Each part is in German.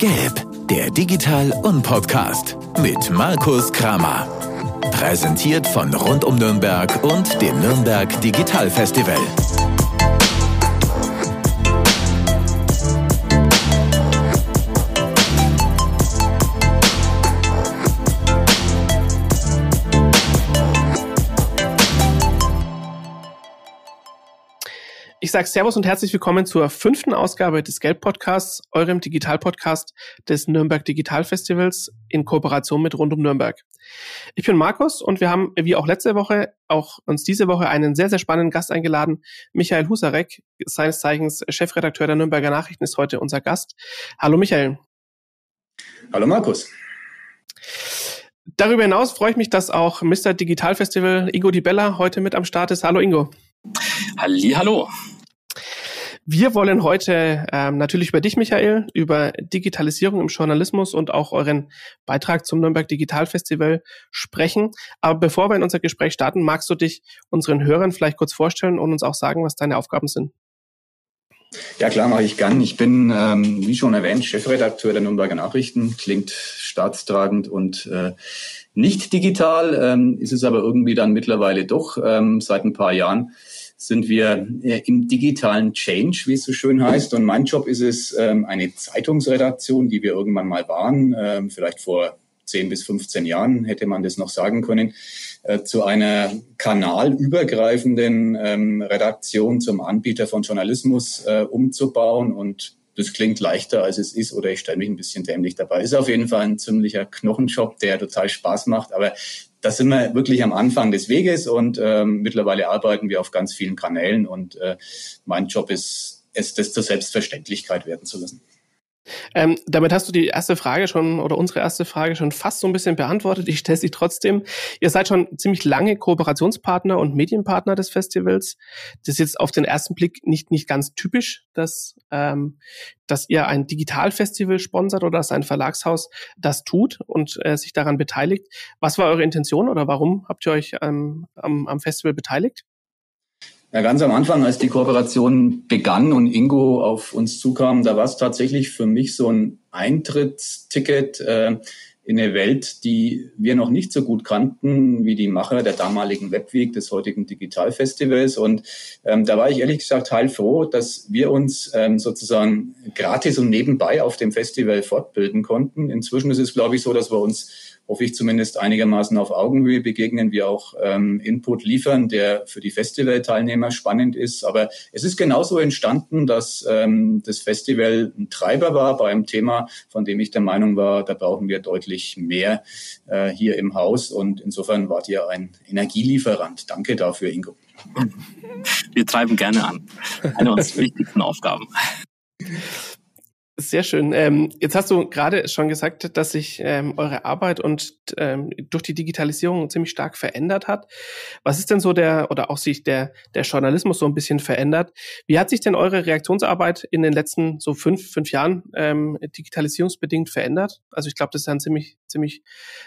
Gelb, der Digital- und Podcast mit Markus Kramer. Präsentiert von Rund um Nürnberg und dem Nürnberg Digital Festival. Ich sage Servus und herzlich willkommen zur fünften Ausgabe des Gelb-Podcasts, eurem Digital-Podcast des Nürnberg Digital Festivals in Kooperation mit Rund um Nürnberg. Ich bin Markus und wir haben, wie auch letzte Woche, auch uns diese Woche einen sehr, sehr spannenden Gast eingeladen. Michael Husarek, seines Zeichens Chefredakteur der Nürnberger Nachrichten, ist heute unser Gast. Hallo Michael. Hallo Markus. Darüber hinaus freue ich mich, dass auch Mr. Digital Festival Ingo Di Bella heute mit am Start ist. Hallo Ingo. Halli, hallo. Wir wollen heute ähm, natürlich über dich, Michael, über Digitalisierung im Journalismus und auch euren Beitrag zum Nürnberg Digital Festival sprechen. Aber bevor wir in unser Gespräch starten, magst du dich unseren Hörern vielleicht kurz vorstellen und uns auch sagen, was deine Aufgaben sind? Ja, klar, mache ich gern. Ich bin, ähm, wie schon erwähnt, Chefredakteur der Nürnberger Nachrichten. Klingt staatstragend und äh, nicht digital, ähm, ist es aber irgendwie dann mittlerweile doch ähm, seit ein paar Jahren sind wir äh, im digitalen Change, wie es so schön heißt. Und mein Job ist es, ähm, eine Zeitungsredaktion, die wir irgendwann mal waren, ähm, vielleicht vor 10 bis 15 Jahren hätte man das noch sagen können, äh, zu einer kanalübergreifenden ähm, Redaktion zum Anbieter von Journalismus äh, umzubauen. Und das klingt leichter, als es ist, oder ich stelle mich ein bisschen dämlich dabei. Ist auf jeden Fall ein ziemlicher Knochenjob, der total Spaß macht. Aber da sind wir wirklich am Anfang des Weges und ähm, mittlerweile arbeiten wir auf ganz vielen Kanälen und äh, mein Job ist, es das zur Selbstverständlichkeit werden zu lassen. Ähm, damit hast du die erste Frage schon oder unsere erste Frage schon fast so ein bisschen beantwortet. Ich stelle sie trotzdem. Ihr seid schon ziemlich lange Kooperationspartner und Medienpartner des Festivals. Das ist jetzt auf den ersten Blick nicht, nicht ganz typisch, dass, ähm, dass ihr ein Digitalfestival sponsert oder dass ein Verlagshaus das tut und äh, sich daran beteiligt. Was war eure Intention oder warum habt ihr euch ähm, am, am Festival beteiligt? Ja, ganz am Anfang, als die Kooperation begann und Ingo auf uns zukam, da war es tatsächlich für mich so ein Eintrittsticket äh, in eine Welt, die wir noch nicht so gut kannten wie die Macher der damaligen Webweek, des heutigen Digitalfestivals. Und ähm, da war ich ehrlich gesagt heilfroh, dass wir uns ähm, sozusagen gratis und nebenbei auf dem Festival fortbilden konnten. Inzwischen ist es, glaube ich, so, dass wir uns hoffe ich zumindest einigermaßen auf Augenhöhe begegnen, wir auch ähm, Input liefern, der für die Festivalteilnehmer spannend ist. Aber es ist genauso entstanden, dass ähm, das Festival ein Treiber war bei einem Thema, von dem ich der Meinung war, da brauchen wir deutlich mehr äh, hier im Haus. Und insofern wart ihr ein Energielieferant. Danke dafür, Ingo. Wir treiben gerne an. Eine unserer wichtigsten Aufgaben. Sehr schön. Ähm, jetzt hast du gerade schon gesagt, dass sich ähm, eure Arbeit und ähm, durch die Digitalisierung ziemlich stark verändert hat. Was ist denn so der oder auch sich der der Journalismus so ein bisschen verändert? Wie hat sich denn eure Reaktionsarbeit in den letzten so fünf fünf Jahren ähm, digitalisierungsbedingt verändert? Also ich glaube, das ist ein ziemlich ziemlich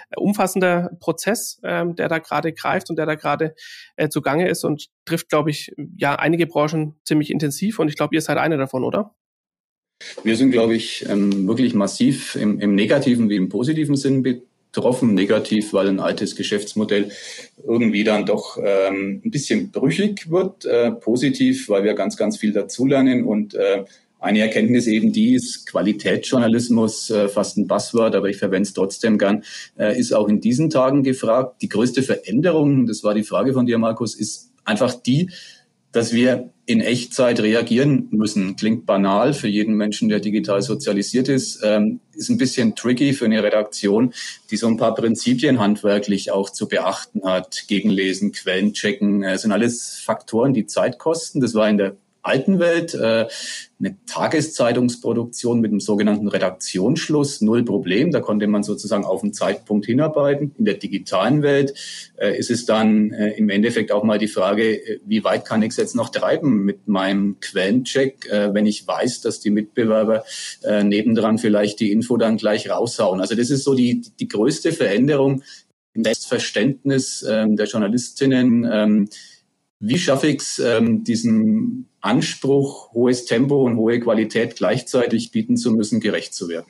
äh, umfassender Prozess, ähm, der da gerade greift und der da gerade äh, zugange ist und trifft, glaube ich, ja einige Branchen ziemlich intensiv. Und ich glaube, ihr seid eine davon, oder? Wir sind, glaube ich, ähm, wirklich massiv im, im negativen wie im positiven Sinn betroffen. Negativ, weil ein altes Geschäftsmodell irgendwie dann doch ähm, ein bisschen brüchig wird. Äh, positiv, weil wir ganz, ganz viel dazulernen und äh, eine Erkenntnis eben die ist, Qualitätsjournalismus, äh, fast ein Buzzword, aber ich verwende es trotzdem gern, äh, ist auch in diesen Tagen gefragt. Die größte Veränderung, das war die Frage von dir, Markus, ist einfach die, dass wir in Echtzeit reagieren müssen. Klingt banal für jeden Menschen, der digital sozialisiert ist, ähm, ist ein bisschen tricky für eine Redaktion, die so ein paar Prinzipien handwerklich auch zu beachten hat. Gegenlesen, Quellen checken, äh, sind alles Faktoren, die Zeit kosten. Das war in der alten Welt äh, eine Tageszeitungsproduktion mit einem sogenannten Redaktionsschluss, null Problem. Da konnte man sozusagen auf einen Zeitpunkt hinarbeiten. In der digitalen Welt äh, ist es dann äh, im Endeffekt auch mal die Frage, äh, wie weit kann ich es jetzt noch treiben mit meinem Quellencheck, äh, wenn ich weiß, dass die Mitbewerber äh, nebendran vielleicht die Info dann gleich raushauen. Also das ist so die, die größte Veränderung im Verständnis äh, der Journalistinnen. Ähm, wie schaffe ich es, ähm, diesen Anspruch, hohes Tempo und hohe Qualität gleichzeitig bieten zu müssen, gerecht zu werden?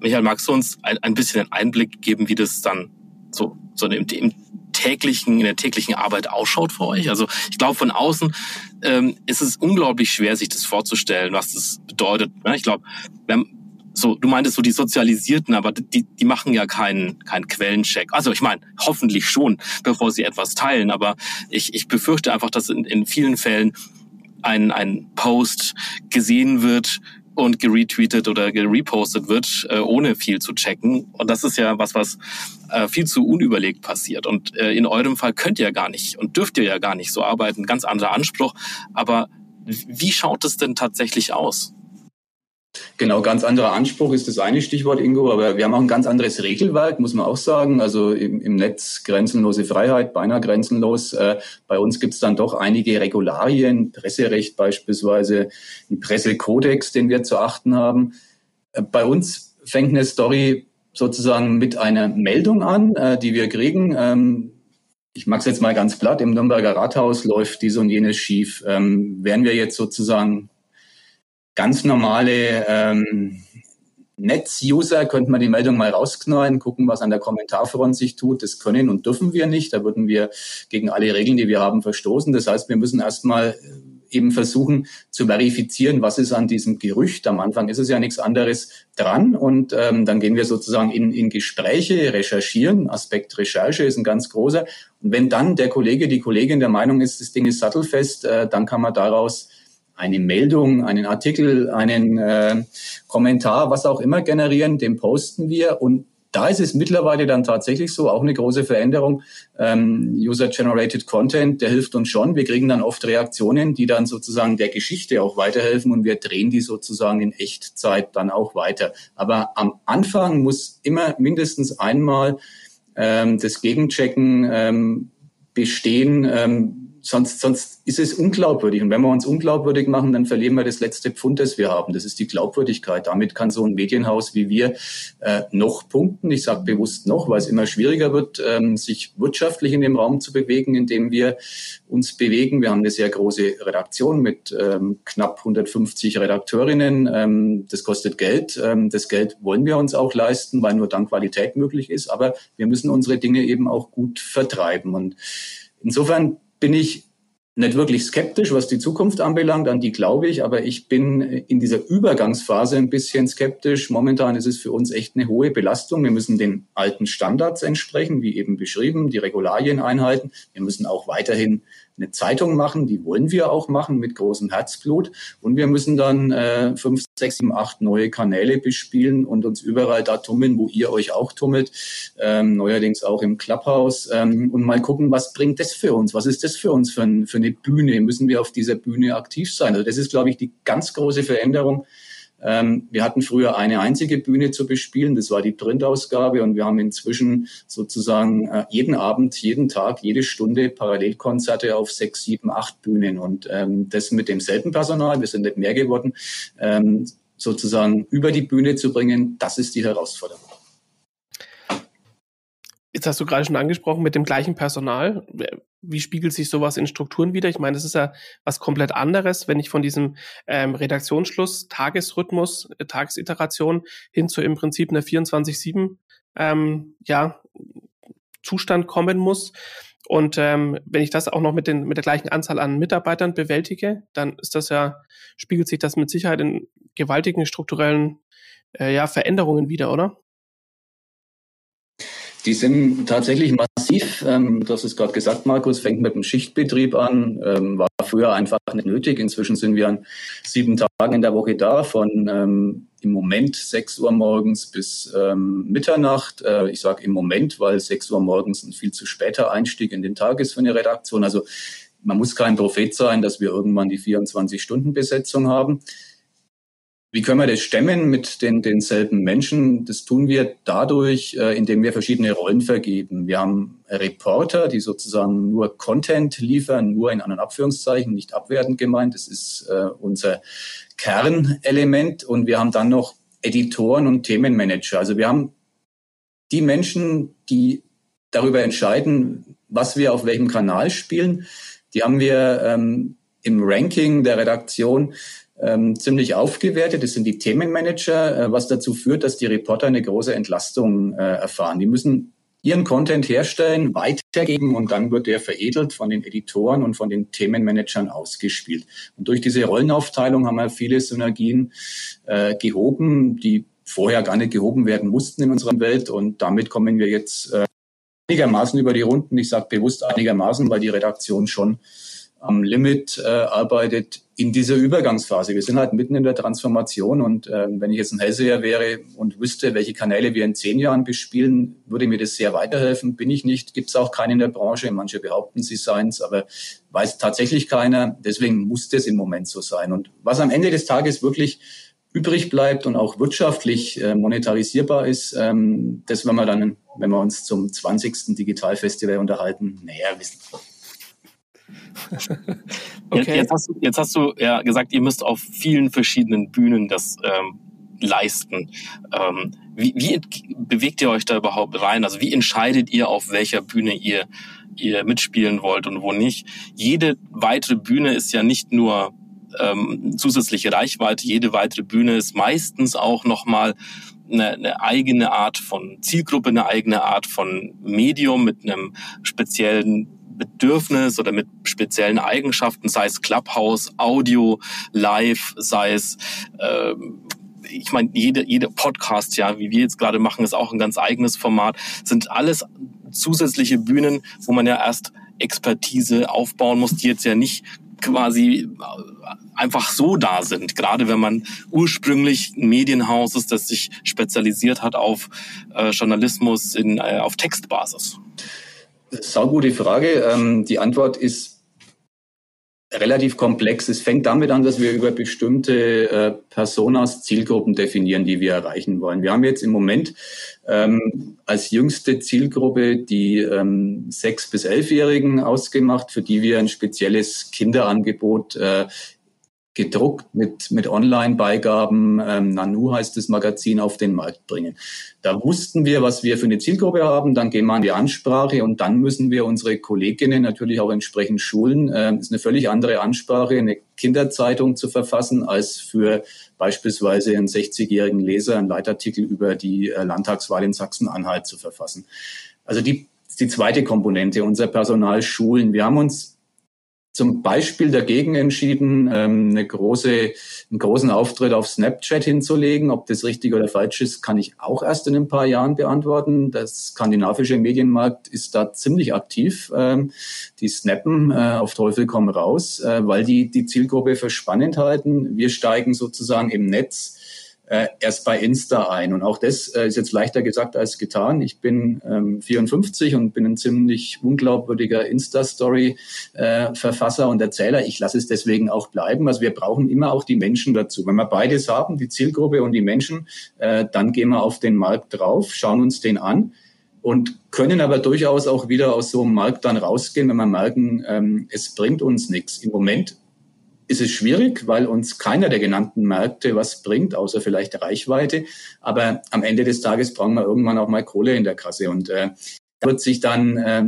Michael, magst du uns ein, ein bisschen einen Einblick geben, wie das dann so, so im, im täglichen, in der täglichen Arbeit ausschaut für euch? Also ich glaube, von außen ähm, ist es unglaublich schwer, sich das vorzustellen, was das bedeutet. Ne? Ich glaube, so, du meintest so die Sozialisierten, aber die, die machen ja keinen, keinen Quellencheck. Also ich meine, hoffentlich schon, bevor sie etwas teilen. Aber ich, ich befürchte einfach, dass in, in vielen Fällen ein, ein Post gesehen wird und geretweetet oder gerepostet wird, äh, ohne viel zu checken. Und das ist ja was, was äh, viel zu unüberlegt passiert. Und äh, in eurem Fall könnt ihr ja gar nicht und dürft ihr ja gar nicht so arbeiten. Ganz anderer Anspruch. Aber wie schaut es denn tatsächlich aus? Genau, ganz anderer Anspruch ist das eine Stichwort, Ingo, aber wir haben auch ein ganz anderes Regelwerk, muss man auch sagen. Also im, im Netz grenzenlose Freiheit, beinahe grenzenlos. Äh, bei uns gibt es dann doch einige Regularien, Presserecht beispielsweise, ein Pressekodex, den wir zu achten haben. Äh, bei uns fängt eine Story sozusagen mit einer Meldung an, äh, die wir kriegen. Ähm, ich es jetzt mal ganz platt, im Nürnberger Rathaus läuft dies und jenes schief. Ähm, wären wir jetzt sozusagen ganz normale ähm, Netz-User könnte man die Meldung mal rausknallen, gucken, was an der Kommentarfront sich tut. Das können und dürfen wir nicht. Da würden wir gegen alle Regeln, die wir haben, verstoßen. Das heißt, wir müssen erstmal äh, eben versuchen zu verifizieren, was ist an diesem Gerücht. Am Anfang ist es ja nichts anderes dran und ähm, dann gehen wir sozusagen in, in Gespräche, recherchieren. Aspekt Recherche ist ein ganz großer. Und wenn dann der Kollege, die Kollegin der Meinung ist, das Ding ist sattelfest, äh, dann kann man daraus eine Meldung, einen Artikel, einen äh, Kommentar, was auch immer generieren, den posten wir und da ist es mittlerweile dann tatsächlich so, auch eine große Veränderung. Ähm, User-Generated Content, der hilft uns schon. Wir kriegen dann oft Reaktionen, die dann sozusagen der Geschichte auch weiterhelfen und wir drehen die sozusagen in Echtzeit dann auch weiter. Aber am Anfang muss immer mindestens einmal ähm, das Gegenchecken ähm, bestehen. Ähm, sonst, sonst ist es unglaubwürdig. Und wenn wir uns unglaubwürdig machen, dann verlieren wir das letzte Pfund, das wir haben. Das ist die Glaubwürdigkeit. Damit kann so ein Medienhaus wie wir äh, noch punkten. Ich sage bewusst noch, weil es immer schwieriger wird, ähm, sich wirtschaftlich in dem Raum zu bewegen, in dem wir uns bewegen. Wir haben eine sehr große Redaktion mit ähm, knapp 150 Redakteurinnen. Ähm, das kostet Geld. Ähm, das Geld wollen wir uns auch leisten, weil nur dann Qualität möglich ist. Aber wir müssen unsere Dinge eben auch gut vertreiben. Und insofern bin ich nicht wirklich skeptisch, was die Zukunft anbelangt, an die glaube ich, aber ich bin in dieser Übergangsphase ein bisschen skeptisch. Momentan ist es für uns echt eine hohe Belastung. Wir müssen den alten Standards entsprechen, wie eben beschrieben, die Regularien einhalten. Wir müssen auch weiterhin eine Zeitung machen, die wollen wir auch machen mit großem Herzblut. Und wir müssen dann äh, fünf, sechs, sieben, acht neue Kanäle bespielen und uns überall da tummeln, wo ihr euch auch tummelt, ähm, neuerdings auch im Clubhouse ähm, und mal gucken, was bringt das für uns? Was ist das für uns für, ein, für eine Bühne? Müssen wir auf dieser Bühne aktiv sein? Also das ist, glaube ich, die ganz große Veränderung wir hatten früher eine einzige Bühne zu bespielen, das war die Printausgabe und wir haben inzwischen sozusagen äh, jeden Abend, jeden Tag, jede Stunde Parallelkonzerte auf sechs, sieben, acht Bühnen und ähm, das mit demselben Personal, wir sind nicht mehr geworden, ähm, sozusagen über die Bühne zu bringen, das ist die Herausforderung. Jetzt hast du gerade schon angesprochen mit dem gleichen Personal. Wie spiegelt sich sowas in Strukturen wieder? Ich meine, das ist ja was komplett anderes, wenn ich von diesem ähm, Redaktionsschluss, Tagesrhythmus, äh, Tagesiteration hin zu im Prinzip einer 24-7 ähm, ja, Zustand kommen muss. Und ähm, wenn ich das auch noch mit, den, mit der gleichen Anzahl an Mitarbeitern bewältige, dann ist das ja, spiegelt sich das mit Sicherheit in gewaltigen strukturellen äh, ja, Veränderungen wieder, oder? Die sind tatsächlich massiv. Ähm, das ist gerade gesagt, Markus, fängt mit dem Schichtbetrieb an, ähm, war früher einfach nicht nötig. Inzwischen sind wir an sieben Tagen in der Woche da, von ähm, im Moment sechs Uhr morgens bis ähm, Mitternacht. Äh, ich sage im Moment, weil sechs Uhr morgens ein viel zu später Einstieg in den Tag ist für eine Redaktion. Also man muss kein Prophet sein, dass wir irgendwann die 24-Stunden-Besetzung haben. Wie können wir das stemmen mit den, denselben Menschen? Das tun wir dadurch, äh, indem wir verschiedene Rollen vergeben. Wir haben Reporter, die sozusagen nur Content liefern, nur in anderen Abführungszeichen, nicht abwertend gemeint. Das ist äh, unser Kernelement. Und wir haben dann noch Editoren und Themenmanager. Also wir haben die Menschen, die darüber entscheiden, was wir auf welchem Kanal spielen. Die haben wir ähm, im Ranking der Redaktion ähm, ziemlich aufgewertet. Das sind die Themenmanager, äh, was dazu führt, dass die Reporter eine große Entlastung äh, erfahren. Die müssen ihren Content herstellen, weitergeben und dann wird der veredelt von den Editoren und von den Themenmanagern ausgespielt. Und durch diese Rollenaufteilung haben wir viele Synergien äh, gehoben, die vorher gar nicht gehoben werden mussten in unserer Welt. Und damit kommen wir jetzt äh, einigermaßen über die Runden. Ich sage bewusst einigermaßen, weil die Redaktion schon am Limit äh, arbeitet in dieser Übergangsphase. Wir sind halt mitten in der Transformation und äh, wenn ich jetzt ein Hellseher wäre und wüsste, welche Kanäle wir in zehn Jahren bespielen, würde mir das sehr weiterhelfen. Bin ich nicht, gibt es auch keinen in der Branche. Manche behaupten, sie seien es, aber weiß tatsächlich keiner. Deswegen muss das im Moment so sein. Und was am Ende des Tages wirklich übrig bleibt und auch wirtschaftlich äh, monetarisierbar ist, ähm, das werden wir dann, wenn wir uns zum 20. Digitalfestival unterhalten, näher wissen. Okay. jetzt, hast du, jetzt hast du ja gesagt, ihr müsst auf vielen verschiedenen Bühnen das ähm, leisten. Ähm, wie, wie bewegt ihr euch da überhaupt rein? Also wie entscheidet ihr, auf welcher Bühne ihr, ihr mitspielen wollt und wo nicht? Jede weitere Bühne ist ja nicht nur ähm, zusätzliche Reichweite, jede weitere Bühne ist meistens auch nochmal eine, eine eigene Art von Zielgruppe, eine eigene Art von Medium mit einem speziellen Bedürfnis oder mit speziellen Eigenschaften, sei es Clubhouse, Audio, Live, sei es äh, ich meine, jede, jede Podcast, ja, wie wir jetzt gerade machen, ist auch ein ganz eigenes Format, sind alles zusätzliche Bühnen, wo man ja erst Expertise aufbauen muss, die jetzt ja nicht quasi einfach so da sind. Gerade wenn man ursprünglich ein Medienhaus ist, das sich spezialisiert hat auf äh, Journalismus in, äh, auf Textbasis. Saugute Frage. Ähm, die Antwort ist relativ komplex. Es fängt damit an, dass wir über bestimmte äh, Personas Zielgruppen definieren, die wir erreichen wollen. Wir haben jetzt im Moment ähm, als jüngste Zielgruppe die ähm, sechs bis elfjährigen ausgemacht, für die wir ein spezielles Kinderangebot äh, gedruckt mit, mit Online-Beigaben, ähm, Nanu heißt das Magazin, auf den Markt bringen. Da wussten wir, was wir für eine Zielgruppe haben, dann gehen wir an die Ansprache und dann müssen wir unsere Kolleginnen natürlich auch entsprechend schulen. Ähm, ist eine völlig andere Ansprache, eine Kinderzeitung zu verfassen, als für beispielsweise einen 60-jährigen Leser einen Leitartikel über die äh, Landtagswahl in Sachsen-Anhalt zu verfassen. Also die, die zweite Komponente, unser Personal schulen. Wir haben uns zum Beispiel dagegen entschieden, ähm, eine große, einen großen Auftritt auf Snapchat hinzulegen. Ob das richtig oder falsch ist, kann ich auch erst in ein paar Jahren beantworten. Der skandinavische Medienmarkt ist da ziemlich aktiv. Ähm, die snappen äh, auf Teufel komm raus, äh, weil die die Zielgruppe für spannend halten. Wir steigen sozusagen im Netz äh, erst bei Insta ein. Und auch das äh, ist jetzt leichter gesagt als getan. Ich bin ähm, 54 und bin ein ziemlich unglaubwürdiger Insta-Story-Verfasser äh, und Erzähler. Ich lasse es deswegen auch bleiben. Also wir brauchen immer auch die Menschen dazu. Wenn wir beides haben, die Zielgruppe und die Menschen, äh, dann gehen wir auf den Markt drauf, schauen uns den an und können aber durchaus auch wieder aus so einem Markt dann rausgehen, wenn wir merken, ähm, es bringt uns nichts. Im Moment ist es schwierig, weil uns keiner der genannten Märkte was bringt, außer vielleicht Reichweite. Aber am Ende des Tages brauchen wir irgendwann auch mal Kohle in der Kasse. Und äh, wird sich dann äh,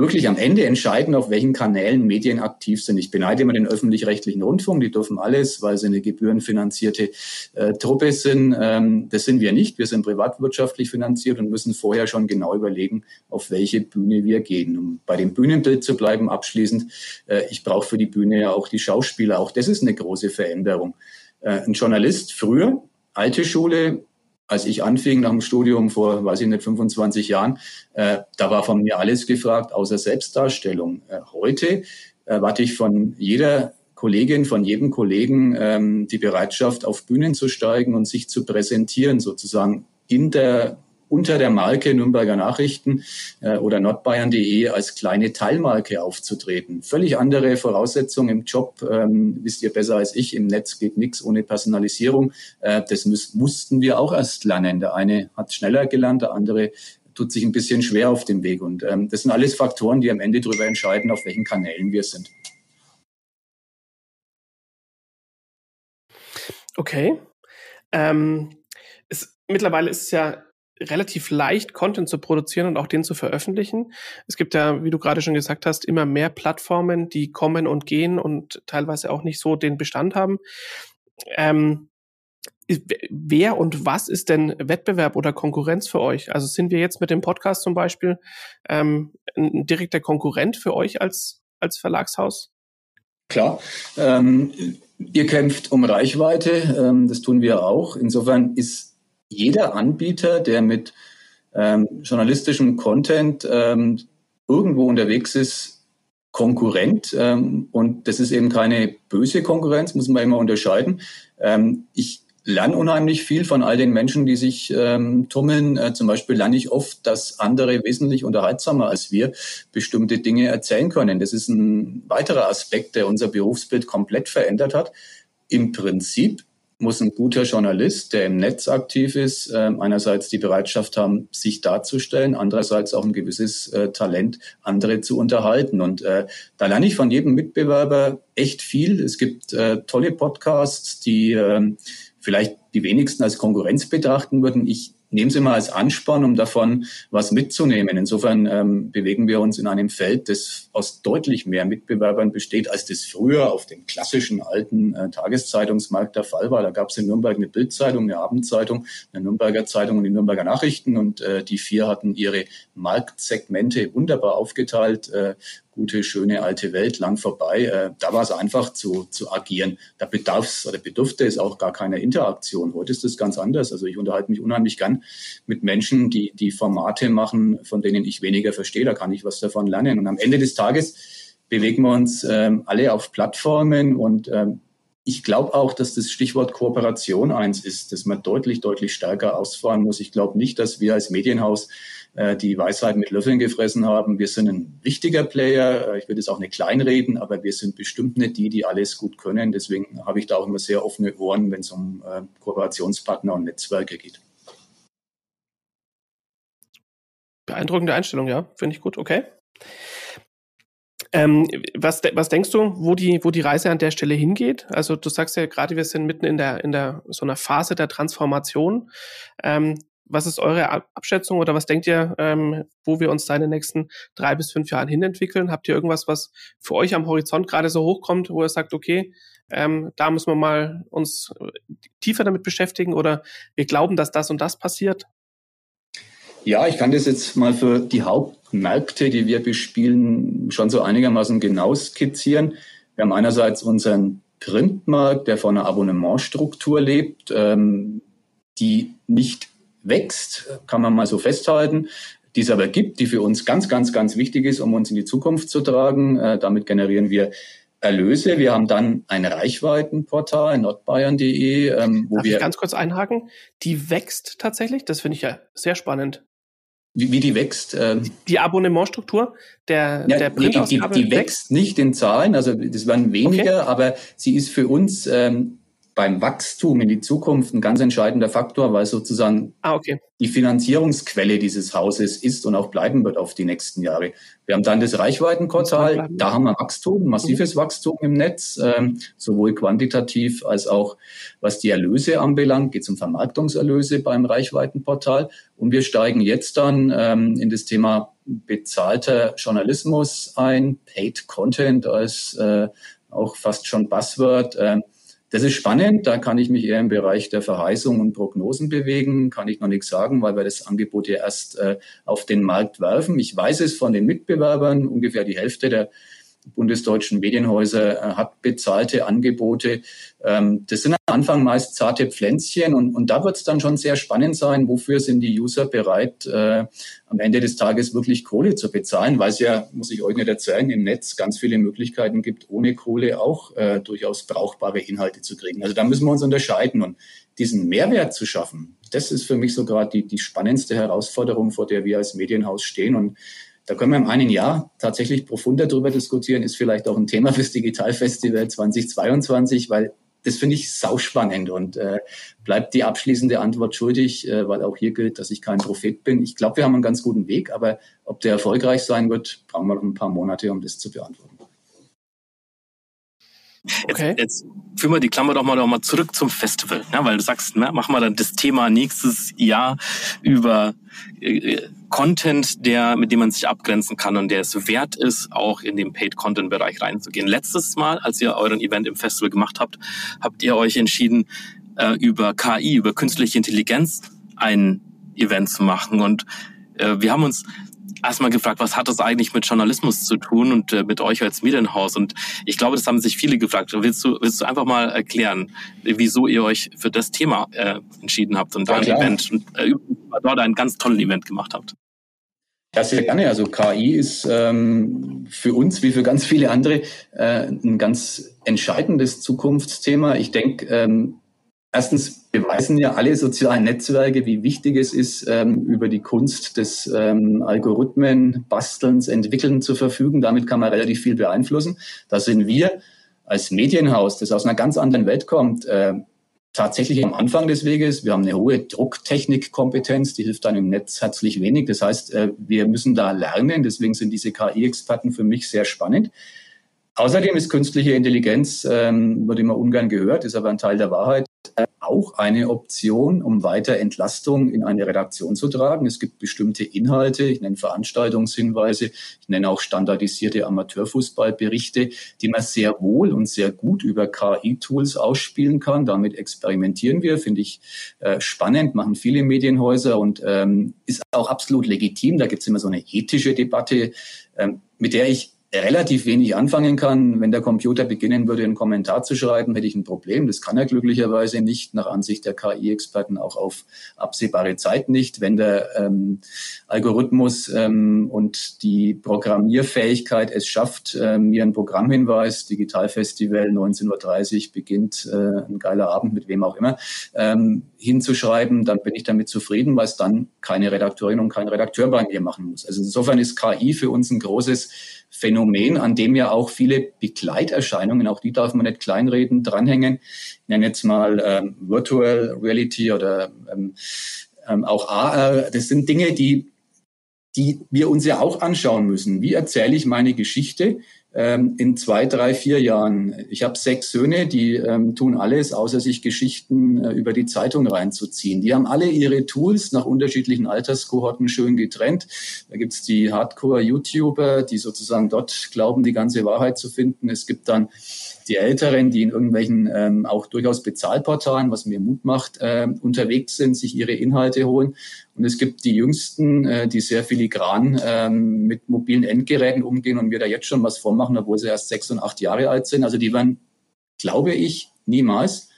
wirklich am Ende entscheiden, auf welchen Kanälen Medien aktiv sind. Ich beneide immer den öffentlich-rechtlichen Rundfunk, die dürfen alles, weil sie eine gebührenfinanzierte äh, Truppe sind. Ähm, das sind wir nicht. Wir sind privatwirtschaftlich finanziert und müssen vorher schon genau überlegen, auf welche Bühne wir gehen. Um bei dem Bühnenbild zu bleiben, abschließend, äh, ich brauche für die Bühne ja auch die Schauspieler. Auch das ist eine große Veränderung. Äh, ein Journalist früher, alte Schule, als ich anfing nach dem Studium vor, weiß ich nicht, 25 Jahren, äh, da war von mir alles gefragt, außer Selbstdarstellung. Äh, heute erwarte ich von jeder Kollegin, von jedem Kollegen ähm, die Bereitschaft, auf Bühnen zu steigen und sich zu präsentieren, sozusagen in der unter der Marke Nürnberger Nachrichten äh, oder nordbayern.de als kleine Teilmarke aufzutreten. Völlig andere Voraussetzungen im Job, ähm, wisst ihr besser als ich. Im Netz geht nichts ohne Personalisierung. Äh, das mussten wir auch erst lernen. Der eine hat schneller gelernt, der andere tut sich ein bisschen schwer auf dem Weg. Und ähm, das sind alles Faktoren, die am Ende darüber entscheiden, auf welchen Kanälen wir sind. Okay. Ähm, es, mittlerweile ist es ja relativ leicht, Content zu produzieren und auch den zu veröffentlichen. Es gibt ja, wie du gerade schon gesagt hast, immer mehr Plattformen, die kommen und gehen und teilweise auch nicht so den Bestand haben. Ähm, wer und was ist denn Wettbewerb oder Konkurrenz für euch? Also sind wir jetzt mit dem Podcast zum Beispiel ähm, ein direkter Konkurrent für euch als, als Verlagshaus? Klar. Ähm, ihr kämpft um Reichweite, ähm, das tun wir auch. Insofern ist jeder Anbieter, der mit ähm, journalistischem Content ähm, irgendwo unterwegs ist, Konkurrent. Ähm, und das ist eben keine böse Konkurrenz, muss man immer unterscheiden. Ähm, ich lerne unheimlich viel von all den Menschen, die sich ähm, tummeln. Äh, zum Beispiel lerne ich oft, dass andere wesentlich unterhaltsamer als wir bestimmte Dinge erzählen können. Das ist ein weiterer Aspekt, der unser Berufsbild komplett verändert hat. Im Prinzip muss ein guter Journalist, der im Netz aktiv ist, äh, einerseits die Bereitschaft haben, sich darzustellen, andererseits auch ein gewisses äh, Talent, andere zu unterhalten. Und äh, da lerne ich von jedem Mitbewerber echt viel. Es gibt äh, tolle Podcasts, die äh, vielleicht die wenigsten als Konkurrenz betrachten würden. Ich nehme sie mal als Ansporn, um davon was mitzunehmen. Insofern ähm, bewegen wir uns in einem Feld, das aus deutlich mehr Mitbewerbern besteht, als das früher auf dem klassischen alten äh, Tageszeitungsmarkt der Fall war. Da gab es in Nürnberg eine Bildzeitung, eine Abendzeitung, eine Nürnberger Zeitung und die Nürnberger Nachrichten und äh, die vier hatten ihre Marktsegmente wunderbar aufgeteilt. Äh, gute, schöne alte Welt lang vorbei. Äh, da war es einfach zu, zu agieren. Da bedarf oder bedurfte es auch gar keiner Interaktion. Heute ist das ganz anders. Also ich unterhalte mich unheimlich gern mit Menschen, die, die Formate machen, von denen ich weniger verstehe. Da kann ich was davon lernen. Und am Ende des Tages bewegen wir uns ähm, alle auf Plattformen und ähm, ich glaube auch, dass das Stichwort Kooperation eins ist, dass man deutlich, deutlich stärker ausfahren muss. Ich glaube nicht, dass wir als Medienhaus die Weisheit mit Löffeln gefressen haben. Wir sind ein wichtiger Player. Äh, ich würde es auch nicht kleinreden, aber wir sind bestimmt nicht die, die alles gut können. Deswegen habe ich da auch immer sehr offene Ohren, wenn es um äh, Kooperationspartner und Netzwerke geht. Beeindruckende Einstellung, ja. Finde ich gut. Okay. Ähm, was, was denkst du, wo die, wo die Reise an der Stelle hingeht? Also du sagst ja gerade, wir sind mitten in der, in der so einer Phase der Transformation. Ähm, was ist eure Abschätzung oder was denkt ihr, ähm, wo wir uns da in den nächsten drei bis fünf Jahren hinentwickeln? Habt ihr irgendwas, was für euch am Horizont gerade so hochkommt, wo ihr sagt, okay, ähm, da müssen wir mal uns tiefer damit beschäftigen oder wir glauben, dass das und das passiert? Ja, ich kann das jetzt mal für die Hauptmärkte, die wir bespielen, schon so einigermaßen genau skizzieren. Wir haben einerseits unseren Printmarkt, der von einer Abonnementstruktur lebt, ähm, die nicht wächst, kann man mal so festhalten, die es aber gibt, die für uns ganz, ganz, ganz wichtig ist, um uns in die Zukunft zu tragen. Äh, damit generieren wir Erlöse. Wir haben dann ein Reichweitenportal, nordbayern.de, ähm, wo Darf wir. Ich ganz kurz einhaken. Die wächst tatsächlich. Das finde ich ja sehr spannend. Wie, wie die wächst? Ähm, die Abonnementstruktur der, ja, der die, die, die, wächst nicht in Zahlen, also das waren weniger, okay. aber sie ist für uns ähm, beim Wachstum in die Zukunft ein ganz entscheidender Faktor, weil sozusagen ah, okay. die Finanzierungsquelle dieses Hauses ist und auch bleiben wird auf die nächsten Jahre. Wir haben dann das Reichweitenportal, da haben wir Wachstum, massives mhm. Wachstum im Netz, ähm, sowohl quantitativ als auch was die Erlöse anbelangt, geht es um Vermarktungserlöse beim Reichweitenportal. Und wir steigen jetzt dann ähm, in das Thema bezahlter Journalismus ein, Paid Content als äh, auch fast schon Buzzword. Äh, das ist spannend, da kann ich mich eher im Bereich der Verheißung und Prognosen bewegen, kann ich noch nichts sagen, weil wir das Angebot ja erst äh, auf den Markt werfen. Ich weiß es von den Mitbewerbern, ungefähr die Hälfte der bundesdeutschen Medienhäuser äh, hat bezahlte Angebote. Ähm, das sind am Anfang meist zarte Pflänzchen und, und da wird es dann schon sehr spannend sein, wofür sind die User bereit, äh, am Ende des Tages wirklich Kohle zu bezahlen, weil es ja, muss ich euch nicht erzählen, im Netz ganz viele Möglichkeiten gibt, ohne Kohle auch äh, durchaus brauchbare Inhalte zu kriegen. Also da müssen wir uns unterscheiden und diesen Mehrwert zu schaffen, das ist für mich so gerade die, die spannendste Herausforderung, vor der wir als Medienhaus stehen und da können wir im einen Jahr tatsächlich profunder darüber diskutieren, ist vielleicht auch ein Thema fürs Digitalfestival 2022, weil das finde ich sauspannend und äh, bleibt die abschließende Antwort schuldig, äh, weil auch hier gilt, dass ich kein Prophet bin. Ich glaube, wir haben einen ganz guten Weg, aber ob der erfolgreich sein wird, brauchen wir noch ein paar Monate, um das zu beantworten. Okay. Jetzt, jetzt führen wir die Klammer doch mal, doch mal zurück zum Festival, ne? weil du sagst, ne, machen wir dann das Thema nächstes Jahr über äh, Content, der, mit dem man sich abgrenzen kann und der es wert ist, auch in den Paid-Content-Bereich reinzugehen. Letztes Mal, als ihr euren Event im Festival gemacht habt, habt ihr euch entschieden, äh, über KI, über künstliche Intelligenz ein Event zu machen. Und äh, wir haben uns erstmal gefragt, was hat das eigentlich mit Journalismus zu tun und äh, mit euch als Medienhaus? Und ich glaube, das haben sich viele gefragt. Willst du, willst du einfach mal erklären, wieso ihr euch für das Thema äh, entschieden habt und da ein Event und äh, dort ein ganz tolles Event gemacht habt? Ja, sehr gerne. Also KI ist ähm, für uns wie für ganz viele andere äh, ein ganz entscheidendes Zukunftsthema. Ich denke, ähm, Erstens beweisen ja alle sozialen Netzwerke, wie wichtig es ist, ähm, über die Kunst des ähm, Algorithmen, Bastelns, Entwickeln zu verfügen. Damit kann man relativ viel beeinflussen. Da sind wir als Medienhaus, das aus einer ganz anderen Welt kommt, äh, tatsächlich am Anfang des Weges. Wir haben eine hohe Drucktechnikkompetenz, die hilft einem im Netz herzlich wenig. Das heißt, äh, wir müssen da lernen. Deswegen sind diese KI-Experten für mich sehr spannend. Außerdem ist künstliche Intelligenz, ähm, wird immer ungern gehört, ist aber ein Teil der Wahrheit, auch eine Option, um weiter Entlastung in eine Redaktion zu tragen. Es gibt bestimmte Inhalte, ich nenne Veranstaltungshinweise, ich nenne auch standardisierte Amateurfußballberichte, die man sehr wohl und sehr gut über KI-Tools ausspielen kann. Damit experimentieren wir, finde ich äh, spannend, machen viele Medienhäuser und ähm, ist auch absolut legitim. Da gibt es immer so eine ethische Debatte, ähm, mit der ich relativ wenig anfangen kann. Wenn der Computer beginnen würde, einen Kommentar zu schreiben, hätte ich ein Problem. Das kann er glücklicherweise nicht, nach Ansicht der KI-Experten auch auf absehbare Zeit nicht. Wenn der ähm, Algorithmus ähm, und die Programmierfähigkeit es schafft, äh, mir einen Programmhinweis, Digitalfestival 19.30 Uhr beginnt äh, ein geiler Abend mit wem auch immer, ähm, hinzuschreiben, dann bin ich damit zufrieden, weil es dann keine Redakteurin und kein Redakteur bei mir machen muss. Also insofern ist KI für uns ein großes Phänomen, an dem ja auch viele Begleiterscheinungen, auch die darf man nicht kleinreden, dranhängen. Ich nenne jetzt mal ähm, Virtual Reality oder ähm, ähm, auch AR. Das sind Dinge, die, die wir uns ja auch anschauen müssen. Wie erzähle ich meine Geschichte? Ähm, in zwei, drei, vier Jahren. Ich habe sechs Söhne, die ähm, tun alles, außer sich Geschichten äh, über die Zeitung reinzuziehen. Die haben alle ihre Tools nach unterschiedlichen Alterskohorten schön getrennt. Da gibt's die Hardcore-YouTuber, die sozusagen dort glauben, die ganze Wahrheit zu finden. Es gibt dann die Älteren, die in irgendwelchen ähm, auch durchaus Bezahlportalen, was mir Mut macht, äh, unterwegs sind, sich ihre Inhalte holen. Und es gibt die Jüngsten, äh, die sehr filigran ähm, mit mobilen Endgeräten umgehen und mir da jetzt schon was vormachen, obwohl sie erst sechs und acht Jahre alt sind. Also die werden, glaube ich, niemals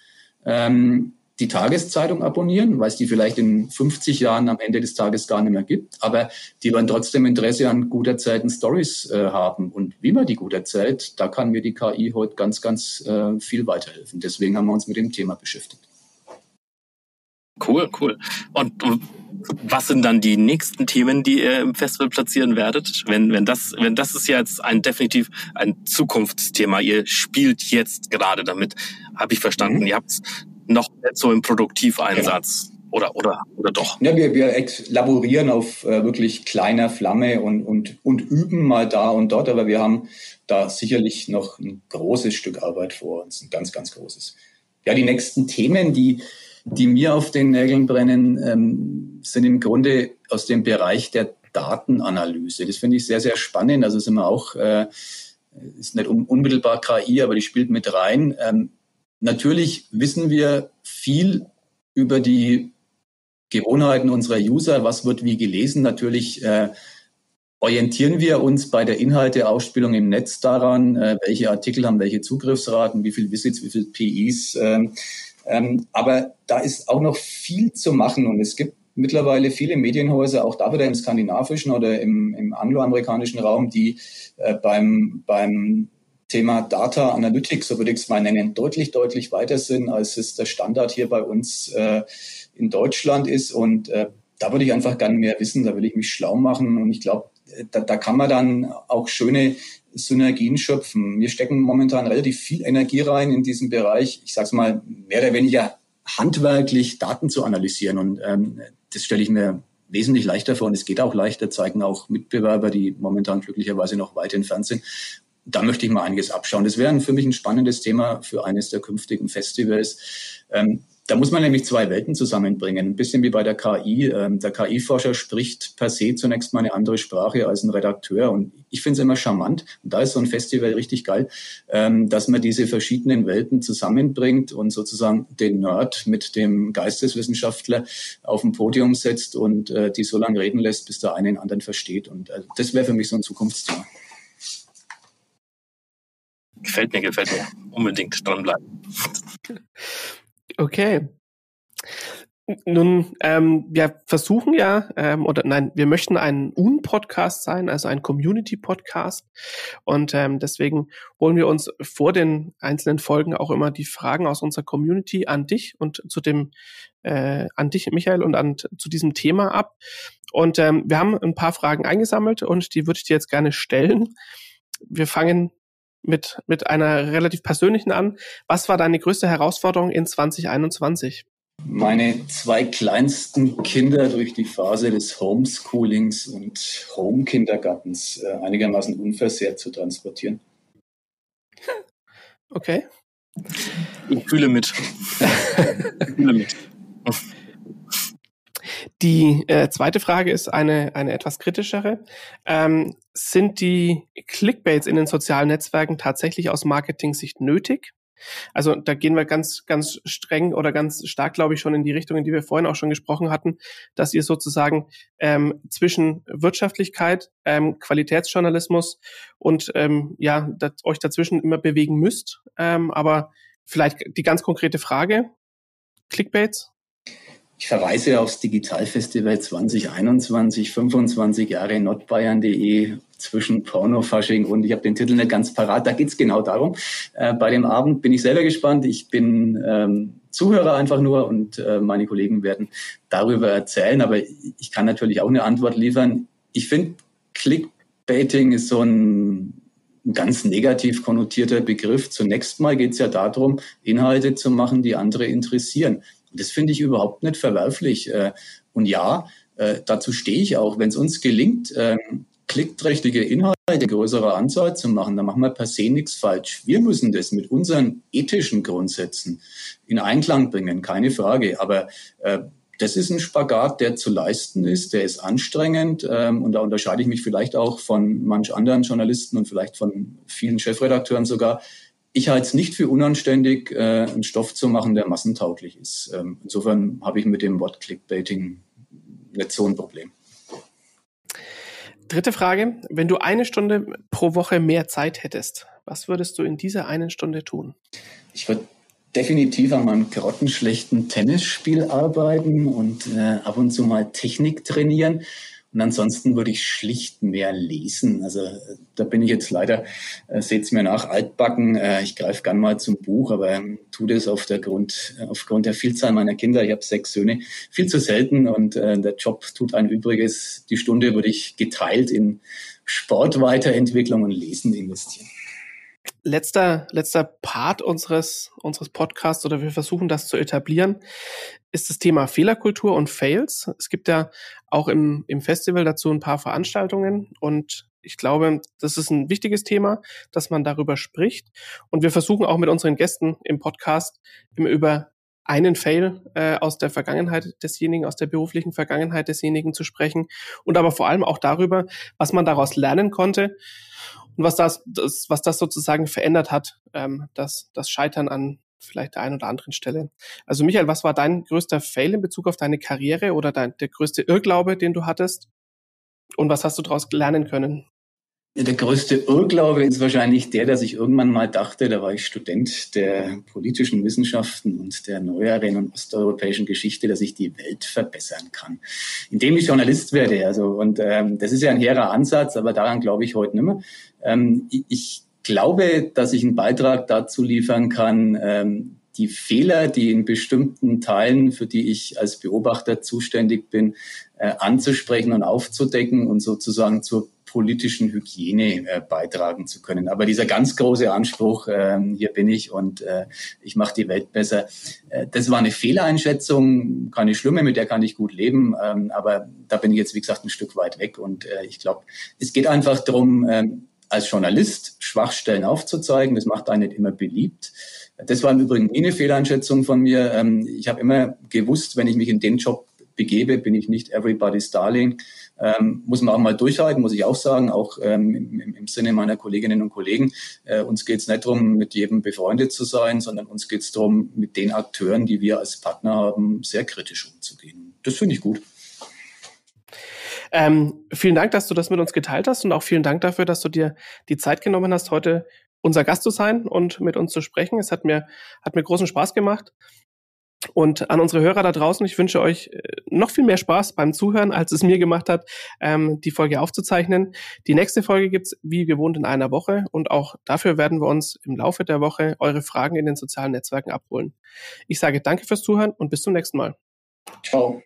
ähm, die Tageszeitung abonnieren, weil es die vielleicht in 50 Jahren am Ende des Tages gar nicht mehr gibt. Aber die werden trotzdem Interesse an gut erzählten Stories äh, haben. Und wie man die gut erzählt, da kann mir die KI heute ganz, ganz äh, viel weiterhelfen. Deswegen haben wir uns mit dem Thema beschäftigt. Cool, cool. Und, was sind dann die nächsten Themen, die ihr im Festival platzieren werdet? Wenn, wenn das, wenn das ist jetzt ein definitiv ein Zukunftsthema. Ihr spielt jetzt gerade damit, habe ich verstanden. Mhm. Ihr habt noch nicht so im Produktiveinsatz. Genau. Oder, oder, oder doch? Ja, wir, wir laborieren auf äh, wirklich kleiner Flamme und, und, und üben mal da und dort, aber wir haben da sicherlich noch ein großes Stück Arbeit vor uns, ein ganz, ganz großes. Ja, die nächsten Themen, die, die mir auf den Nägeln brennen, ähm, sind im Grunde aus dem Bereich der Datenanalyse. Das finde ich sehr, sehr spannend. Also sind wir auch, äh, ist nicht unmittelbar KI, aber die spielt mit rein. Ähm, Natürlich wissen wir viel über die Gewohnheiten unserer User, was wird wie gelesen. Natürlich äh, orientieren wir uns bei der Inhalteausspielung im Netz daran, äh, welche Artikel haben welche Zugriffsraten, wie viel Visits, wie viel PIs. Ähm, ähm, aber da ist auch noch viel zu machen und es gibt mittlerweile viele Medienhäuser, auch da wieder im skandinavischen oder im, im angloamerikanischen Raum, die äh, beim, beim Thema Data Analytics, so würde ich es mal nennen, deutlich, deutlich weiter sind, als es der Standard hier bei uns äh, in Deutschland ist. Und äh, da würde ich einfach gerne mehr wissen, da will ich mich schlau machen. Und ich glaube, da, da kann man dann auch schöne Synergien schöpfen. Wir stecken momentan relativ viel Energie rein in diesen Bereich, ich sage es mal, mehr oder weniger handwerklich Daten zu analysieren. Und ähm, das stelle ich mir wesentlich leichter vor und es geht auch leichter, zeigen auch Mitbewerber, die momentan glücklicherweise noch weit entfernt sind. Da möchte ich mal einiges abschauen. Das wäre für mich ein spannendes Thema für eines der künftigen Festivals. Ähm, da muss man nämlich zwei Welten zusammenbringen. Ein bisschen wie bei der KI. Ähm, der KI-Forscher spricht per se zunächst mal eine andere Sprache als ein Redakteur. Und ich finde es immer charmant. Und da ist so ein Festival richtig geil, ähm, dass man diese verschiedenen Welten zusammenbringt und sozusagen den Nerd mit dem Geisteswissenschaftler auf ein Podium setzt und äh, die so lange reden lässt, bis der eine den anderen versteht. Und äh, das wäre für mich so ein Zukunftsthema. Gefällt mir, gefällt mir. Unbedingt dranbleiben. Okay. Nun, ähm, wir versuchen ja, ähm, oder nein, wir möchten ein Un-Podcast sein, also ein Community-Podcast. Und ähm, deswegen holen wir uns vor den einzelnen Folgen auch immer die Fragen aus unserer Community an dich und zu dem, äh, an dich, Michael, und an, zu diesem Thema ab. Und ähm, wir haben ein paar Fragen eingesammelt und die würde ich dir jetzt gerne stellen. Wir fangen mit, mit einer relativ persönlichen an. Was war deine größte Herausforderung in 2021? Meine zwei kleinsten Kinder durch die Phase des Homeschoolings und Home-Kindergartens äh, einigermaßen unversehrt zu transportieren. Okay. Ich fühle mit. ich fühle mit. Die äh, zweite Frage ist eine, eine etwas kritischere. Ähm, sind die Clickbaits in den sozialen Netzwerken tatsächlich aus Marketing-Sicht nötig? Also da gehen wir ganz, ganz streng oder ganz stark, glaube ich, schon in die Richtung, in die wir vorhin auch schon gesprochen hatten, dass ihr sozusagen ähm, zwischen Wirtschaftlichkeit, ähm, Qualitätsjournalismus und ähm, ja, dat, euch dazwischen immer bewegen müsst. Ähm, aber vielleicht die ganz konkrete Frage, Clickbaits? Ich verweise aufs Digitalfestival 2021, 25 Jahre nordbayern.de zwischen Pornofasching und ich habe den Titel nicht ganz parat. Da geht's genau darum. Äh, bei dem Abend bin ich selber gespannt. Ich bin ähm, Zuhörer einfach nur und äh, meine Kollegen werden darüber erzählen. Aber ich kann natürlich auch eine Antwort liefern. Ich finde, Clickbaiting ist so ein ein ganz negativ konnotierter Begriff. Zunächst mal geht es ja darum, Inhalte zu machen, die andere interessieren. Das finde ich überhaupt nicht verwerflich. Äh, und ja, äh, dazu stehe ich auch. Wenn es uns gelingt, ähm, klickträchtige Inhalte in größerer Anzahl zu machen, dann machen wir per se nichts falsch. Wir müssen das mit unseren ethischen Grundsätzen in Einklang bringen, keine Frage. Aber äh, das ist ein Spagat, der zu leisten ist, der ist anstrengend ähm, und da unterscheide ich mich vielleicht auch von manch anderen Journalisten und vielleicht von vielen Chefredakteuren sogar, ich halte es nicht für unanständig, äh, einen Stoff zu machen, der massentauglich ist. Ähm, insofern habe ich mit dem Wort Clickbaiting nicht so ein Problem. Dritte Frage. Wenn du eine Stunde pro Woche mehr Zeit hättest, was würdest du in dieser einen Stunde tun? Ich würde definitiv an meinem grottenschlechten Tennisspiel arbeiten und äh, ab und zu mal Technik trainieren. Und ansonsten würde ich schlicht mehr lesen. Also da bin ich jetzt leider, äh, seht mir nach, altbacken. Äh, ich greife gern mal zum Buch, aber ähm, tue das auf der Grund, aufgrund der Vielzahl meiner Kinder. Ich habe sechs Söhne, viel zu selten und äh, der Job tut ein Übriges. Die Stunde würde ich geteilt in Sportweiterentwicklung und Lesen investieren letzter, letzter Part unseres, unseres Podcasts oder wir versuchen das zu etablieren, ist das Thema Fehlerkultur und Fails. Es gibt ja auch im, im Festival dazu ein paar Veranstaltungen und ich glaube, das ist ein wichtiges Thema, dass man darüber spricht. Und wir versuchen auch mit unseren Gästen im Podcast immer über einen Fail äh, aus der Vergangenheit desjenigen, aus der beruflichen Vergangenheit desjenigen zu sprechen und aber vor allem auch darüber, was man daraus lernen konnte und was das, das was das sozusagen verändert hat, ähm, das, das Scheitern an vielleicht der einen oder anderen Stelle. Also Michael, was war dein größter Fail in Bezug auf deine Karriere oder dein, der größte Irrglaube, den du hattest? Und was hast du daraus lernen können? Der größte Irrglaube ist wahrscheinlich der, dass ich irgendwann mal dachte, da war ich Student der politischen Wissenschaften und der neueren und osteuropäischen Geschichte, dass ich die Welt verbessern kann, indem ich Journalist werde. Also und ähm, das ist ja ein hehrer Ansatz, aber daran glaube ich heute nicht mehr. Ähm, ich glaube, dass ich einen Beitrag dazu liefern kann, ähm, die Fehler, die in bestimmten Teilen, für die ich als Beobachter zuständig bin, äh, anzusprechen und aufzudecken und sozusagen zur politischen Hygiene äh, beitragen zu können. Aber dieser ganz große Anspruch, äh, hier bin ich und äh, ich mache die Welt besser, äh, das war eine Fehleinschätzung, keine schlimme, mit der kann ich gut leben. Ähm, aber da bin ich jetzt, wie gesagt, ein Stück weit weg. Und äh, ich glaube, es geht einfach darum, äh, als Journalist Schwachstellen aufzuzeigen. Das macht einen nicht immer beliebt. Das war im Übrigen eine Fehleinschätzung von mir. Ähm, ich habe immer gewusst, wenn ich mich in den Job begebe, bin ich nicht everybody's darling. Ähm, muss man auch mal durchhalten, muss ich auch sagen, auch ähm, im, im, Sinne meiner Kolleginnen und Kollegen. Äh, uns geht es nicht darum, mit jedem befreundet zu sein, sondern uns geht es darum, mit den Akteuren, die wir als Partner haben, sehr kritisch umzugehen. Das finde ich gut. Ähm, vielen Dank, dass du das mit uns geteilt hast und auch vielen Dank dafür, dass du dir die Zeit genommen hast, heute unser Gast zu sein und mit uns zu sprechen. Es hat mir, hat mir großen Spaß gemacht. Und an unsere Hörer da draußen, ich wünsche euch äh, noch viel mehr Spaß beim Zuhören, als es mir gemacht hat, ähm, die Folge aufzuzeichnen. Die nächste Folge gibt's wie gewohnt in einer Woche und auch dafür werden wir uns im Laufe der Woche eure Fragen in den sozialen Netzwerken abholen. Ich sage danke fürs Zuhören und bis zum nächsten Mal. Ciao.